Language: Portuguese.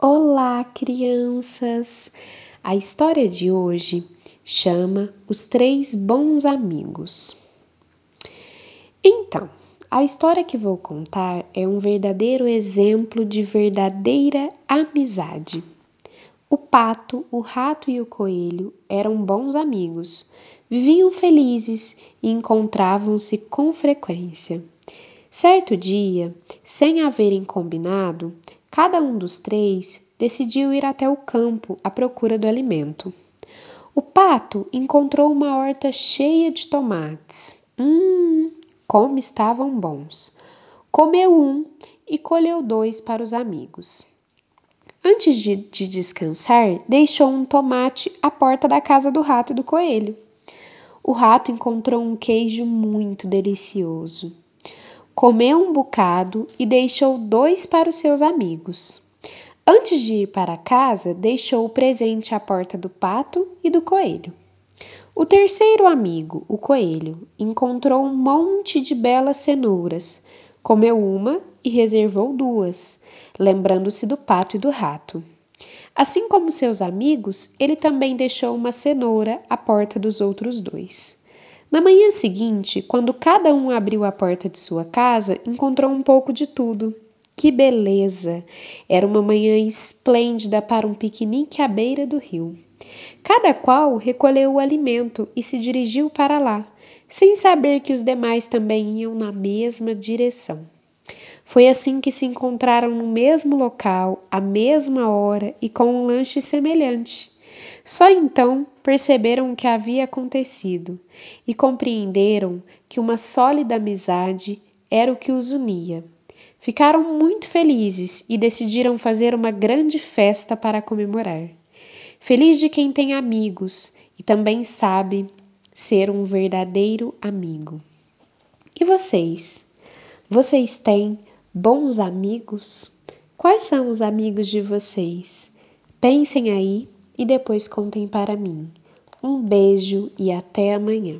Olá, crianças! A história de hoje chama Os Três Bons Amigos. Então, a história que vou contar é um verdadeiro exemplo de verdadeira amizade. O pato, o rato e o coelho eram bons amigos, viviam felizes e encontravam-se com frequência. Certo dia, sem haverem combinado, Cada um dos três decidiu ir até o campo à procura do alimento. O pato encontrou uma horta cheia de tomates. Hum, como estavam bons! Comeu um e colheu dois para os amigos. Antes de, de, descansar, deixou um tomate à porta da casa do rato e do coelho. O rato encontrou um queijo muito delicioso comeu um bocado e deixou dois para os seus amigos. Antes de ir para casa, deixou o presente à porta do pato e do coelho. O terceiro amigo, o coelho, encontrou um monte de belas cenouras, comeu uma e reservou duas, lembrando-se do pato e do rato. Assim como seus amigos, ele também deixou uma cenoura à porta dos outros dois. Na manhã seguinte, quando cada um abriu a porta de sua casa, encontrou um pouco de tudo. Que beleza! Era uma manhã esplêndida para um piquenique à beira do rio. Cada qual recolheu o alimento e se dirigiu para lá, sem saber que os demais também iam na mesma direção. Foi assim que se encontraram no mesmo local, à mesma hora e com um lanche semelhante. Só então perceberam o que havia acontecido e compreenderam que uma sólida amizade era o que os unia. Ficaram muito felizes e decidiram fazer uma grande festa para comemorar. Feliz de quem tem amigos e também sabe ser um verdadeiro amigo. E vocês? Vocês têm bons amigos? Quais são os amigos de vocês? Pensem aí e depois contem para mim. Um beijo e até amanhã.